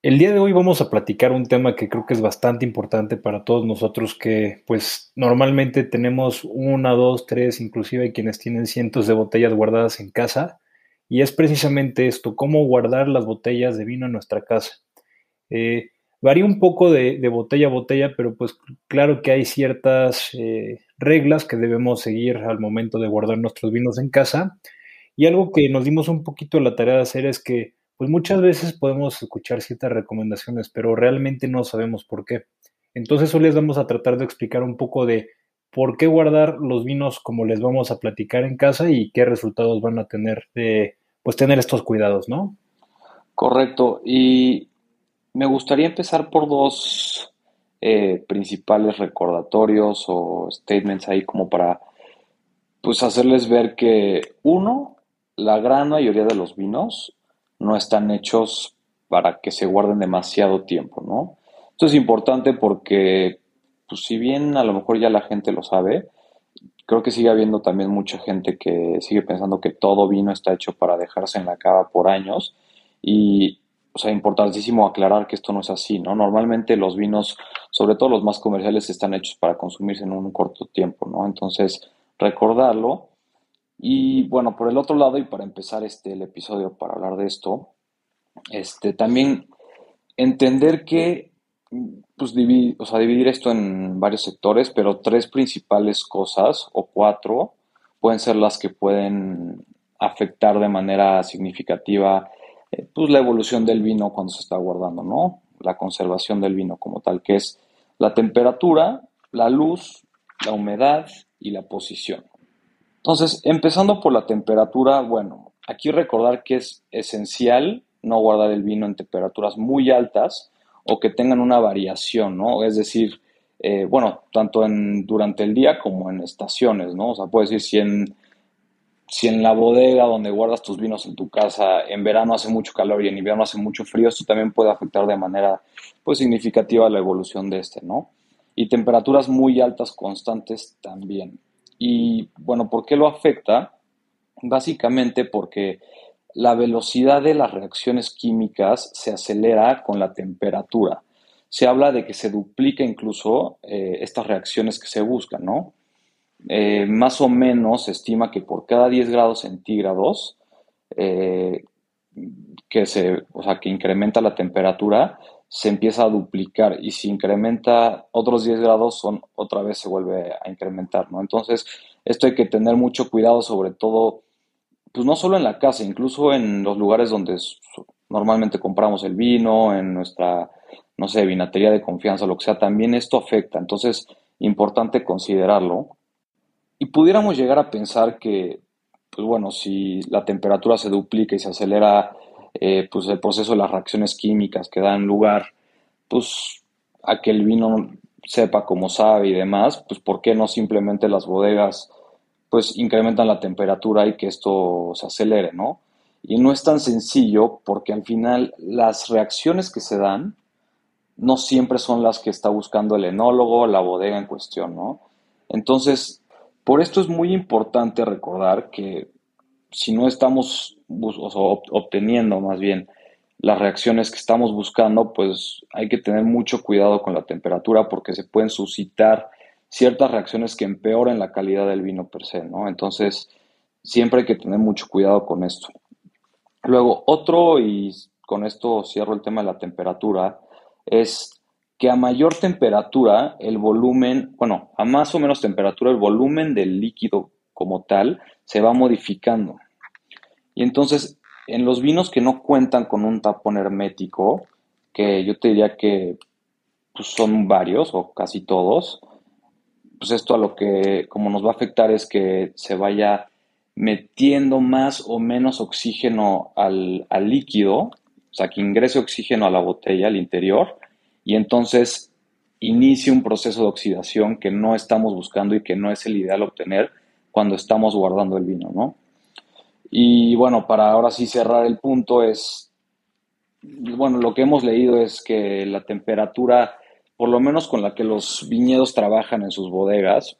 El día de hoy vamos a platicar un tema que creo que es bastante importante para todos nosotros que pues normalmente tenemos una, dos, tres, inclusive hay quienes tienen cientos de botellas guardadas en casa y es precisamente esto, cómo guardar las botellas de vino en nuestra casa. Eh, varía un poco de, botella a botella, pero pues claro que hay ciertas eh, reglas que debemos seguir al momento de guardar nuestros vinos en casa y algo que nos dimos un poquito la tarea de hacer es que pues muchas veces podemos escuchar ciertas recomendaciones, pero realmente no sabemos por qué. Entonces hoy les vamos a tratar de explicar un poco de por qué guardar los vinos como les vamos a platicar en casa y qué resultados van a tener de pues tener estos cuidados, ¿no? Correcto. Y me gustaría empezar por dos eh, principales recordatorios o statements ahí como para pues hacerles ver que uno, la gran mayoría de los vinos no están hechos para que se guarden demasiado tiempo, ¿no? Esto es importante porque, pues si bien a lo mejor ya la gente lo sabe, creo que sigue habiendo también mucha gente que sigue pensando que todo vino está hecho para dejarse en la cava por años y, o sea, importantísimo aclarar que esto no es así, ¿no? Normalmente los vinos, sobre todo los más comerciales, están hechos para consumirse en un corto tiempo, ¿no? Entonces, recordarlo y bueno, por el otro lado, y para empezar este, el episodio para hablar de esto, este, también entender que, pues, dividir, o sea, dividir esto en varios sectores, pero tres principales cosas, o cuatro, pueden ser las que pueden afectar de manera significativa eh, pues, la evolución del vino cuando se está guardando, ¿no? La conservación del vino como tal, que es la temperatura, la luz, la humedad y la posición. Entonces, empezando por la temperatura, bueno, aquí recordar que es esencial no guardar el vino en temperaturas muy altas o que tengan una variación, ¿no? Es decir, eh, bueno, tanto en, durante el día como en estaciones, ¿no? O sea, puedes decir si en, si en la bodega donde guardas tus vinos en tu casa en verano hace mucho calor y en invierno hace mucho frío, esto también puede afectar de manera pues significativa la evolución de este, ¿no? Y temperaturas muy altas constantes también. Y bueno, ¿por qué lo afecta? Básicamente porque la velocidad de las reacciones químicas se acelera con la temperatura. Se habla de que se duplica incluso eh, estas reacciones que se buscan, ¿no? Eh, más o menos se estima que por cada 10 grados centígrados eh, que, se, o sea, que incrementa la temperatura, se empieza a duplicar y si incrementa otros 10 grados, son, otra vez se vuelve a incrementar. Entonces, esto hay que tener mucho cuidado, sobre todo, pues no solo en la casa, incluso en los lugares donde normalmente compramos el vino, en nuestra, no sé, vinatería de confianza, lo que sea, también esto afecta. Entonces, importante considerarlo. Y pudiéramos llegar a pensar que, pues bueno, si la temperatura se duplica y se acelera eh, pues el proceso de las reacciones químicas que dan lugar pues a que el vino sepa como sabe y demás, pues por qué no simplemente las bodegas pues incrementan la temperatura y que esto se acelere, ¿no? Y no es tan sencillo porque al final las reacciones que se dan no siempre son las que está buscando el enólogo, la bodega en cuestión, ¿no? Entonces, por esto es muy importante recordar que si no estamos obteniendo más bien las reacciones que estamos buscando, pues hay que tener mucho cuidado con la temperatura porque se pueden suscitar ciertas reacciones que empeoren la calidad del vino per se, ¿no? Entonces, siempre hay que tener mucho cuidado con esto. Luego, otro, y con esto cierro el tema de la temperatura, es que a mayor temperatura el volumen, bueno, a más o menos temperatura el volumen del líquido como tal se va modificando. Y entonces, en los vinos que no cuentan con un tapón hermético, que yo te diría que pues, son varios o casi todos, pues esto a lo que como nos va a afectar es que se vaya metiendo más o menos oxígeno al, al líquido, o sea, que ingrese oxígeno a la botella, al interior, y entonces inicia un proceso de oxidación que no estamos buscando y que no es el ideal obtener cuando estamos guardando el vino, ¿no? Y bueno, para ahora sí cerrar el punto es, bueno, lo que hemos leído es que la temperatura, por lo menos con la que los viñedos trabajan en sus bodegas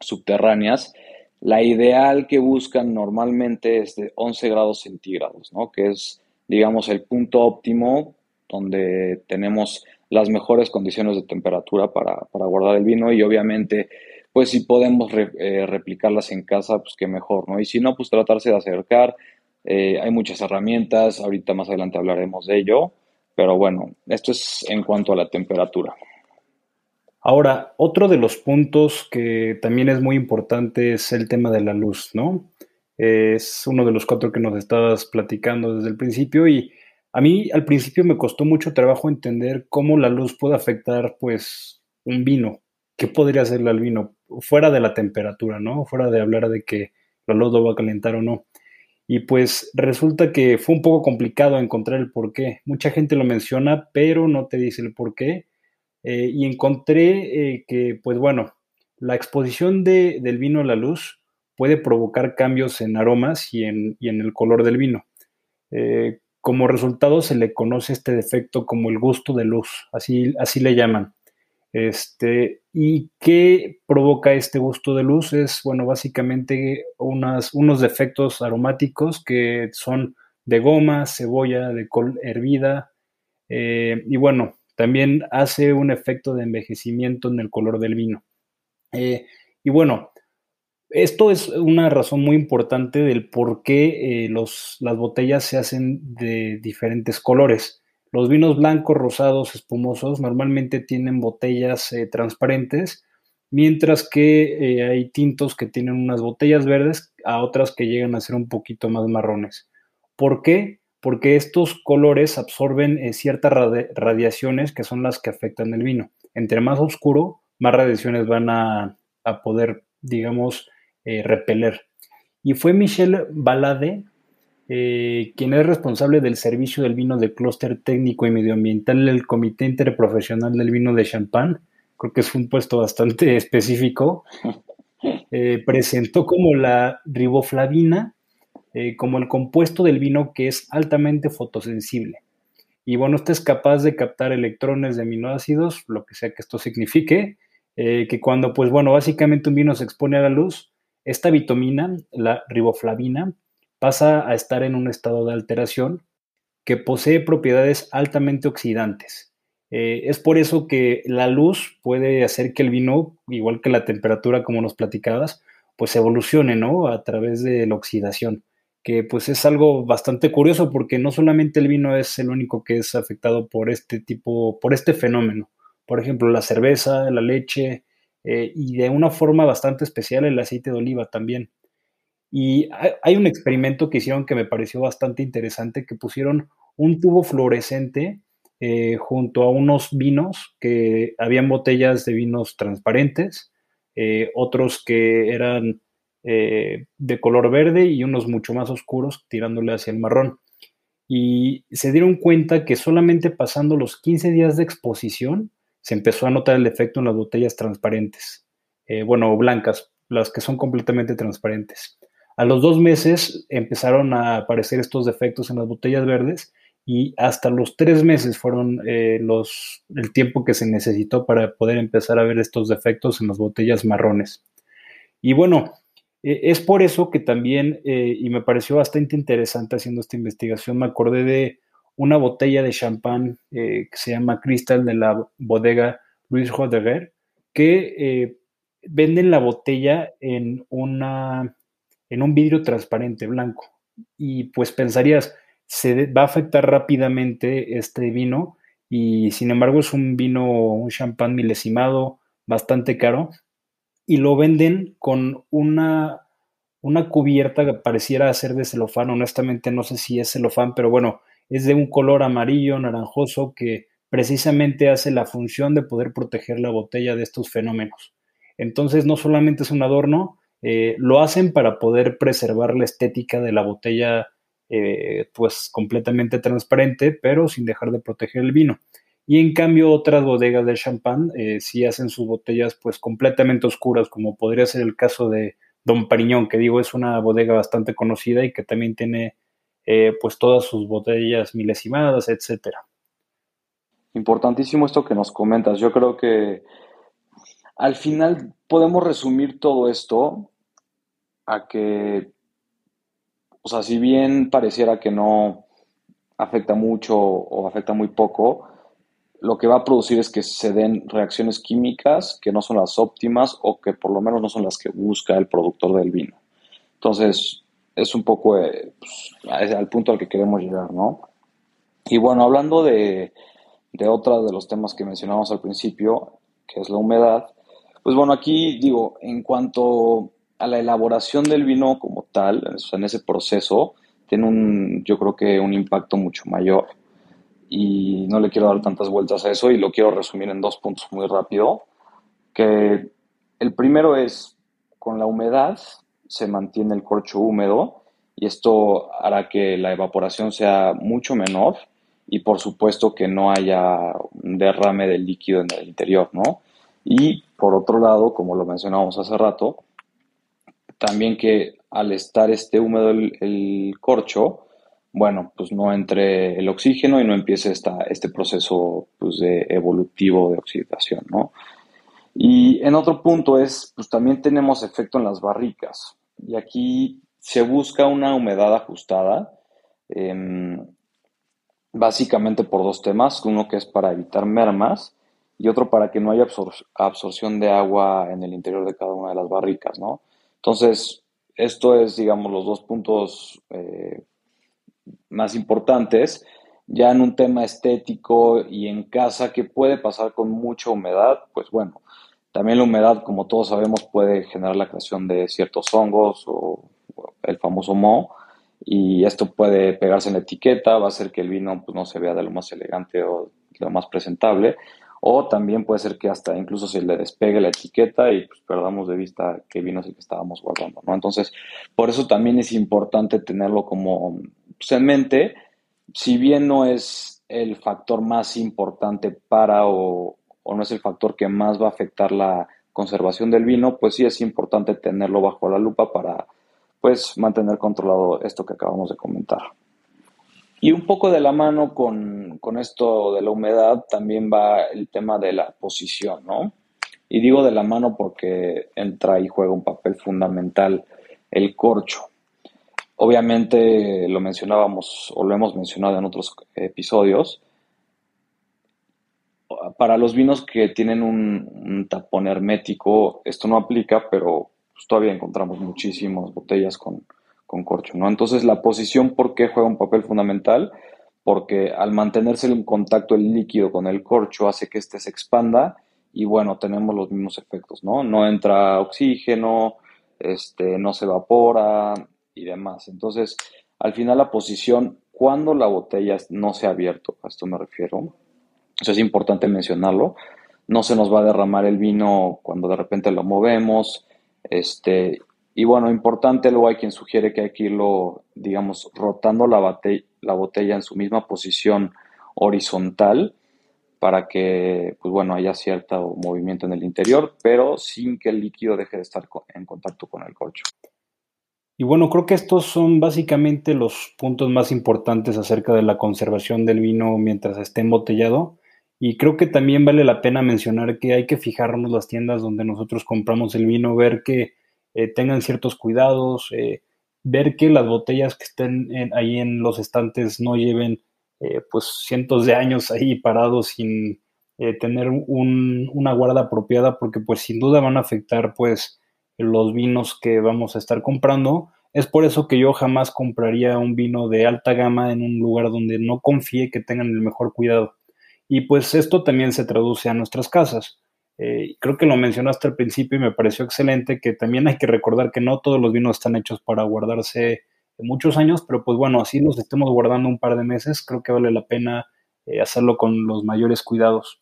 subterráneas, la ideal que buscan normalmente es de 11 grados centígrados, ¿no? Que es, digamos, el punto óptimo donde tenemos las mejores condiciones de temperatura para, guardar el vino y obviamente pues si podemos eh, replicarlas en casa, pues qué mejor, ¿no? Y si no, pues tratarse de acercar. Eh, hay muchas herramientas, ahorita más adelante hablaremos de ello, pero bueno, esto es en cuanto a la temperatura. Ahora, otro de los puntos que también es muy importante es el tema de la luz, ¿no? Es uno de los cuatro que nos estabas platicando desde el principio y a mí al principio me costó mucho trabajo entender cómo la luz puede afectar pues un vino. ¿Qué podría hacerle al vino? Fuera de la temperatura, ¿no? Fuera de hablar de que la luz lo va a calentar o no. Y pues resulta que fue un poco complicado encontrar el por qué. Mucha gente lo menciona, pero no te dice el por qué. Eh, y encontré eh, que, pues bueno, la exposición del vino a la luz puede provocar cambios en aromas y en, el color del vino. Eh, como resultado se le conoce este defecto como el gusto de luz, así, así le llaman. Este, ¿Y qué provoca este gusto de luz? Es, bueno, básicamente unos defectos aromáticos que son de goma, cebolla, de col hervida, eh, y bueno, también hace un efecto de envejecimiento en el color del vino. Eh, y bueno, esto es una razón muy importante del por qué eh, las botellas se hacen de diferentes colores. Los vinos blancos, rosados, espumosos normalmente tienen botellas eh, transparentes, mientras que eh, hay tintos que tienen unas botellas verdes a otras que llegan a ser un poquito más marrones. ¿Por qué? Porque estos colores absorben ciertas radiaciones que son las que afectan el vino. Entre más oscuro, más radiaciones van a, a poder, digamos, eh, repeler. Y fue Michel Balade, eh, quien es responsable del servicio del vino del clúster técnico y medioambiental del Comité Interprofesional del Vino de Champagne, creo que es un puesto bastante específico, eh, presentó como la riboflavina como el compuesto del vino que es altamente fotosensible. Y bueno, este es capaz de captar electrones de aminoácidos, lo que sea que esto signifique, que cuando, pues bueno, básicamente un vino se expone a la luz, esta vitamina, la riboflavina, pasa a estar en un estado de alteración que posee propiedades altamente oxidantes. Eh, es por eso que la luz puede hacer que el vino, igual que la temperatura, como nos platicabas, pues evolucione, ¿no? A través de la oxidación, que pues es algo bastante curioso porque no solamente el vino es el único que es afectado por este tipo, por este fenómeno. Por ejemplo, la cerveza, la leche, eh, y de una forma bastante especial el aceite de oliva también. Y hay un experimento que hicieron que me pareció bastante interesante, que pusieron un tubo fluorescente eh, junto a unos vinos, que habían botellas de vinos transparentes, eh, otros que eran de color verde y unos mucho más oscuros tirándole hacia el marrón. Y se dieron cuenta que solamente pasando los 15 días de exposición, se empezó a notar el efecto en las botellas transparentes, eh, bueno, blancas, las que son completamente transparentes. A los dos meses empezaron a aparecer estos defectos en las botellas verdes y hasta los tres meses fueron eh, los, el tiempo que se necesitó para poder empezar a ver estos defectos en las botellas marrones. Y bueno, eh, es por eso que también, y me pareció bastante interesante haciendo esta investigación, me acordé de una botella de champán eh, que se llama Crystal de la bodega Luis Rodeguer, que eh, venden la botella en, una, en un vidrio transparente blanco. Y pues pensarías, se va a afectar rápidamente este vino y sin embargo es un vino, un champán milesimado, bastante caro, y lo venden con una, una cubierta que pareciera ser de celofán, honestamente no sé si es celofán, pero bueno, es de un color amarillo, naranjoso, que precisamente hace la función de poder proteger la botella de estos fenómenos. Entonces, no solamente es un adorno, eh, lo hacen para poder preservar la estética de la botella, eh, pues completamente transparente, pero sin dejar de proteger el vino. Y en cambio otras bodegas de champán eh, sí hacen sus botellas pues completamente oscuras, como podría ser el caso de Don Pariñón, que digo es una bodega bastante conocida y que también tiene eh, pues todas sus botellas milesimadas, etcétera. Importantísimo esto que nos comentas. Yo creo que al final podemos resumir todo esto a que, o sea, si bien pareciera que no afecta mucho o afecta muy poco, lo que va a producir es que se den reacciones químicas que no son las óptimas o que por lo menos no son las que busca el productor del vino. Entonces, es un poco eh, pues, al punto al que queremos llegar, ¿no? Y bueno, hablando de, de otra de los temas que mencionamos al principio, que es la humedad, pues bueno, aquí digo, en cuanto a la elaboración del vino como tal, en ese proceso, tiene un, yo creo que un impacto mucho mayor. Y no le quiero dar tantas vueltas a eso y lo quiero resumir en dos puntos muy rápido. Que el primero es, con la humedad se mantiene el corcho húmedo y esto hará que la evaporación sea mucho menor y por supuesto que no haya un derrame del líquido en el interior, ¿no? Y por otro lado, como lo mencionábamos hace rato, también que al estar este húmedo el, corcho, bueno, pues no entre el oxígeno y no empiece esta, este proceso pues, de evolutivo de oxidación, ¿no? Y en otro punto es, pues también tenemos efecto en las barricas. Y aquí se busca una humedad ajustada. Em, básicamente por dos temas, uno que es para evitar mermas y otro para que no haya absorción de agua en el interior de cada una de las barricas, ¿no? Entonces, esto es, digamos, los dos puntos eh, más importantes. Ya en un tema estético y en casa, que puede pasar con mucha humedad? Pues bueno, también la humedad, como todos sabemos, puede generar la creación de ciertos hongos o el famoso moho y esto puede pegarse en la etiqueta, va a hacer que el vino pues, no se vea de lo más elegante o de lo más presentable, o también puede ser que hasta incluso se le despegue la etiqueta y pues, perdamos de vista qué vino es el que estábamos guardando, ¿no? Entonces, por eso también es importante tenerlo como pues, en mente, si bien no es el factor más importante para o, o no es el factor que más va a afectar la conservación del vino, pues sí es importante tenerlo bajo la lupa para pues mantener controlado esto que acabamos de comentar. Y un poco de la mano con, esto de la humedad también va el tema de la posición, ¿no? Y digo de la mano porque entra y juega un papel fundamental el corcho. Obviamente lo mencionábamos o lo hemos mencionado en otros episodios. Para los vinos que tienen un, un tapón hermético, esto no aplica, pero pues, todavía encontramos muchísimas botellas con, corcho, ¿no? Entonces, la posición, ¿por qué juega un papel fundamental? Porque al mantenerse en contacto el líquido con el corcho hace que éste se expanda y bueno, tenemos los mismos efectos, ¿no? No entra oxígeno, este, no se evapora y demás. Entonces, al final la posición, cuando la botella no se ha abierto, a esto me refiero, eso es importante mencionarlo, no se nos va a derramar el vino cuando de repente lo movemos, este, y bueno, importante, luego hay quien sugiere que hay que irlo, digamos, rotando la, la botella en su misma posición horizontal para que, pues bueno, haya cierto movimiento en el interior, pero sin que el líquido deje de estar en contacto con el corcho. Y bueno, creo que estos son básicamente los puntos más importantes acerca de la conservación del vino mientras esté embotellado. Y creo que también vale la pena mencionar que hay que fijarnos las tiendas donde nosotros compramos el vino, ver que eh, tengan ciertos cuidados, eh, ver que las botellas que estén ahí en los estantes no lleven eh, pues cientos de años ahí parados sin tener una guarda apropiada, porque pues sin duda van a afectar pues los vinos que vamos a estar comprando. Es por eso que yo jamás compraría un vino de alta gama en un lugar donde no confíe que tengan el mejor cuidado. Y pues esto también se traduce a nuestras casas. Eh, creo que lo mencionaste al principio y me pareció excelente que también hay que recordar que no todos los vinos están hechos para guardarse muchos años, pero pues bueno, así los estemos guardando un par de meses, creo que vale la pena eh, hacerlo con los mayores cuidados.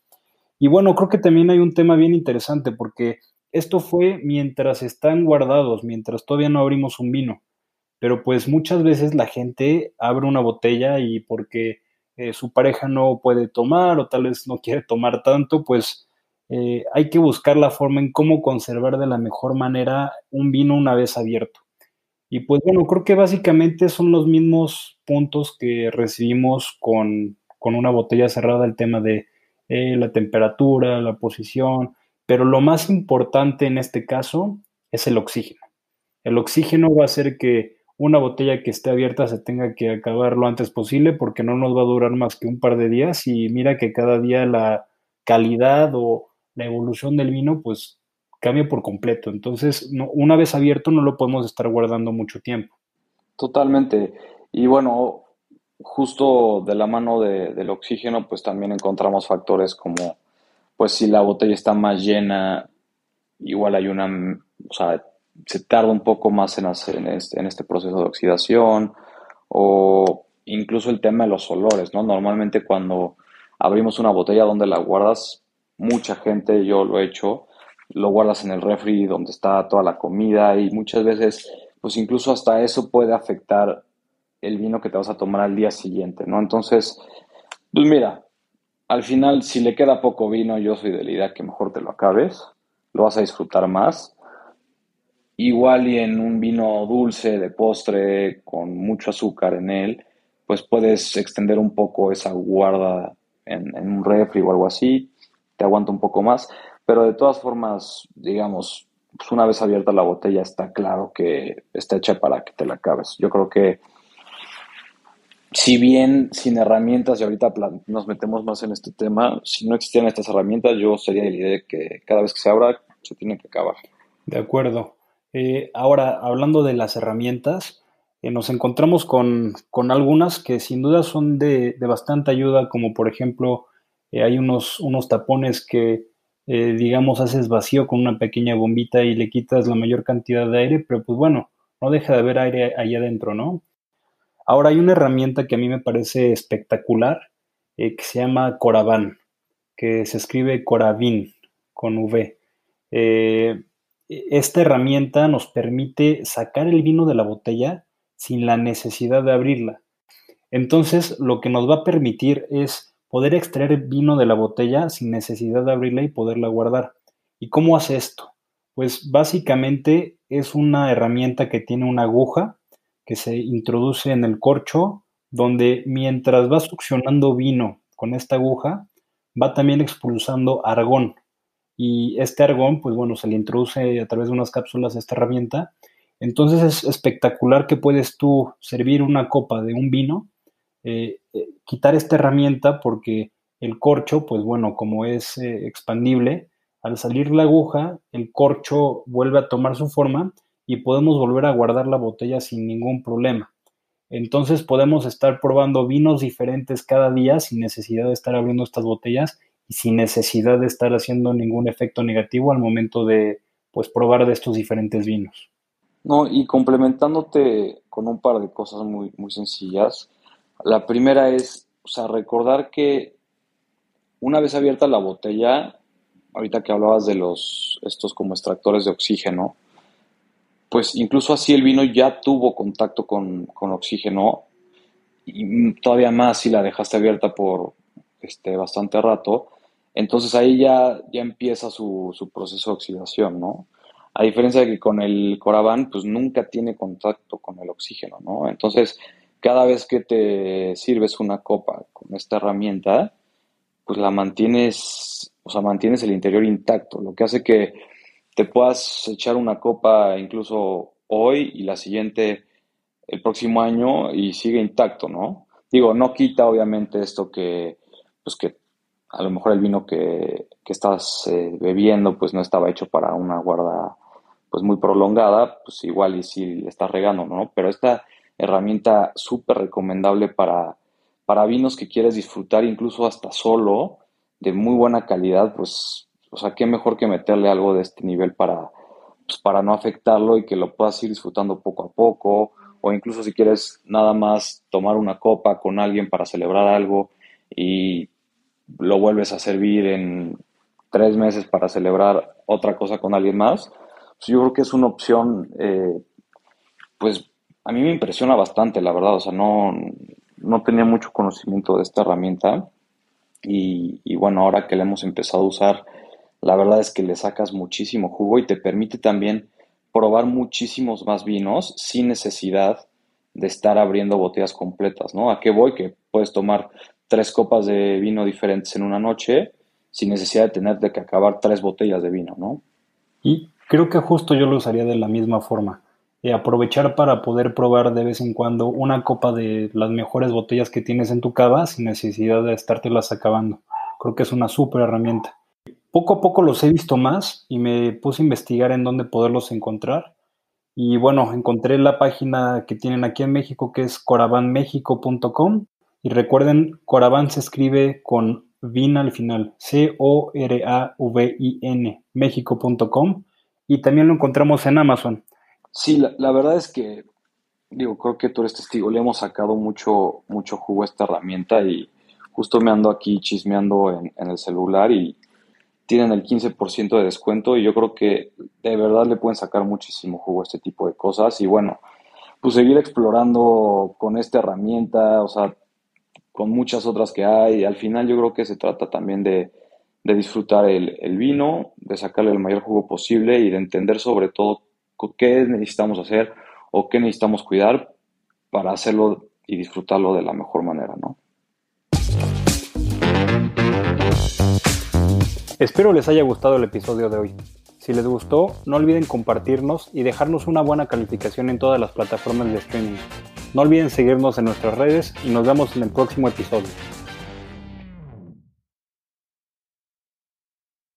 Y bueno, creo que también hay un tema bien interesante porque esto fue mientras están guardados, mientras todavía no abrimos un vino. Pero pues muchas veces la gente abre una botella y porque eh, su pareja no puede tomar o tal vez no quiere tomar tanto, pues eh, hay que buscar la forma en cómo conservar de la mejor manera un vino una vez abierto. Y pues bueno, creo que básicamente son los mismos puntos que recibimos con, una botella cerrada, el tema de eh, la temperatura, la posición, pero lo más importante en este caso es el oxígeno. El oxígeno va a hacer que una botella que esté abierta se tenga que acabar lo antes posible porque no nos va a durar más que un par de días y mira que cada día la calidad o la evolución del vino pues cambia por completo. Entonces, una vez abierto no lo podemos estar guardando mucho tiempo. Totalmente. Y bueno, justo de la mano del oxígeno, pues también encontramos factores como, pues si la botella está más llena, igual hay una, o sea, se tarda un poco más en, hacer, este, en este proceso de oxidación, o incluso el tema de los olores, ¿no? Normalmente cuando abrimos una botella donde la guardas, mucha gente, yo lo he hecho, lo guardas en el refri donde está toda la comida y muchas veces, pues incluso hasta eso puede afectar el vino que te vas a tomar al día siguiente, ¿no? Entonces, pues mira, al final, si le queda poco vino, yo soy de la idea que mejor te lo acabes, lo vas a disfrutar más. Igual y en un vino dulce de postre con mucho azúcar en él, pues puedes extender un poco esa guarda en, en un refri o algo así, te aguanta un poco más. Pero de todas formas, digamos, pues una vez abierta la botella está claro que está hecha para que te la acabes. Yo creo que si bien sin herramientas, y ahorita nos metemos más en este tema, si no existieran estas herramientas, yo sería de la idea de que cada vez que se abra, se tiene que acabar. De acuerdo. Eh, ahora, hablando de las herramientas, eh, nos encontramos con, algunas que sin duda son de, bastante ayuda, como por ejemplo, eh, hay unos, unos tapones que eh, digamos, haces vacío con una pequeña bombita y le quitas la mayor cantidad de aire, pero pues bueno, no deja de haber aire ahí adentro, ¿no? Ahora hay una herramienta que a mí me parece espectacular, eh, que se llama Coraván, que se escribe Coravin con V. Esta herramienta nos permite sacar el vino de la botella sin la necesidad de abrirla. Entonces, lo que nos va a permitir es poder extraer vino de la botella sin necesidad de abrirla y poderla guardar. ¿Y cómo hace esto? Pues básicamente es una herramienta que tiene una aguja que se introduce en el corcho, donde mientras va succionando vino con esta aguja, va también expulsando argón. Y este argón, pues bueno, se le introduce a través de unas cápsulas a esta herramienta. Entonces es espectacular que puedes tú servir una copa de un vino eh, eh, quitar esta herramienta porque el corcho, pues bueno, como es eh, expandible, al salir la aguja, el corcho vuelve a tomar su forma y podemos volver a guardar la botella sin ningún problema. Entonces podemos estar probando vinos diferentes cada día sin necesidad de estar abriendo estas botellas y sin necesidad de estar haciendo ningún efecto negativo al momento de pues probar de estos diferentes vinos. No, y complementándote con un par de cosas muy, muy sencillas, la primera es, o sea, recordar que una vez abierta la botella, ahorita que hablabas de los, estos como extractores de oxígeno, pues incluso así el vino ya tuvo contacto con, oxígeno y todavía más si la dejaste abierta por este, bastante rato, entonces ahí ya, ya empieza su, su, proceso de oxidación, ¿no? A diferencia de que con el Coraván, pues nunca tiene contacto con el oxígeno, ¿no? Entonces, cada vez que te sirves una copa con esta herramienta, pues la mantienes, o sea, mantienes el interior intacto, lo que hace que te puedas echar una copa incluso hoy y la siguiente el próximo año y sigue intacto, ¿no? Digo, no quita obviamente esto que, pues que a lo mejor el vino que, que estás eh, bebiendo pues no estaba hecho para una guarda pues muy prolongada, pues igual y si le estás regando, ¿no? Pero esta herramienta súper recomendable para, para vinos que quieres disfrutar incluso hasta solo, de muy buena calidad, pues, o sea, qué mejor que meterle algo de este nivel para, pues, para no afectarlo y que lo puedas ir disfrutando poco a poco, o incluso si quieres nada más tomar una copa con alguien para celebrar algo y lo vuelves a servir en tres meses para celebrar otra cosa con alguien más, pues yo creo que es una opción, eh, pues a mí me impresiona bastante, la verdad. O sea, no, no tenía mucho conocimiento de esta herramienta y, y bueno, ahora que la hemos empezado a usar, la verdad es que le sacas muchísimo jugo y te permite también probar muchísimos más vinos sin necesidad de estar abriendo botellas completas, ¿no? ¿A qué voy? Que puedes tomar tres copas de vino diferentes en una noche sin necesidad de tener que acabar tres botellas de vino, ¿no? Y creo que justo yo lo usaría de la misma forma. Y aprovechar para poder probar de vez en cuando una copa de las mejores botellas que tienes en tu cava sin necesidad de estártelas acabando. Creo que es una súper herramienta. Poco a poco los he visto más y me puse a investigar en dónde poderlos encontrar. Y bueno, encontré la página que tienen aquí en México que es coravanmexico.com. Y recuerden, Coravan se escribe con VIN al final, C-O-R-A-V-I-N, México.com. Y también lo encontramos en Amazon. Sí, la, verdad es que, digo, creo que tú eres testigo, le hemos sacado mucho, mucho jugo a esta herramienta y justo me ando aquí chismeando en, en el celular y tienen el 15% de descuento y yo creo que de verdad le pueden sacar muchísimo jugo a este tipo de cosas y bueno, pues seguir explorando con esta herramienta, o sea, con muchas otras que hay. Al final yo creo que se trata también de, disfrutar el, el, vino, de sacarle el mayor jugo posible y de entender sobre todo qué necesitamos hacer o qué necesitamos cuidar para hacerlo y disfrutarlo de la mejor manera, ¿no? Espero les haya gustado el episodio de hoy. Si les gustó, no olviden compartirnos y dejarnos una buena calificación en todas las plataformas de streaming. No olviden seguirnos en nuestras redes y nos vemos en el próximo episodio.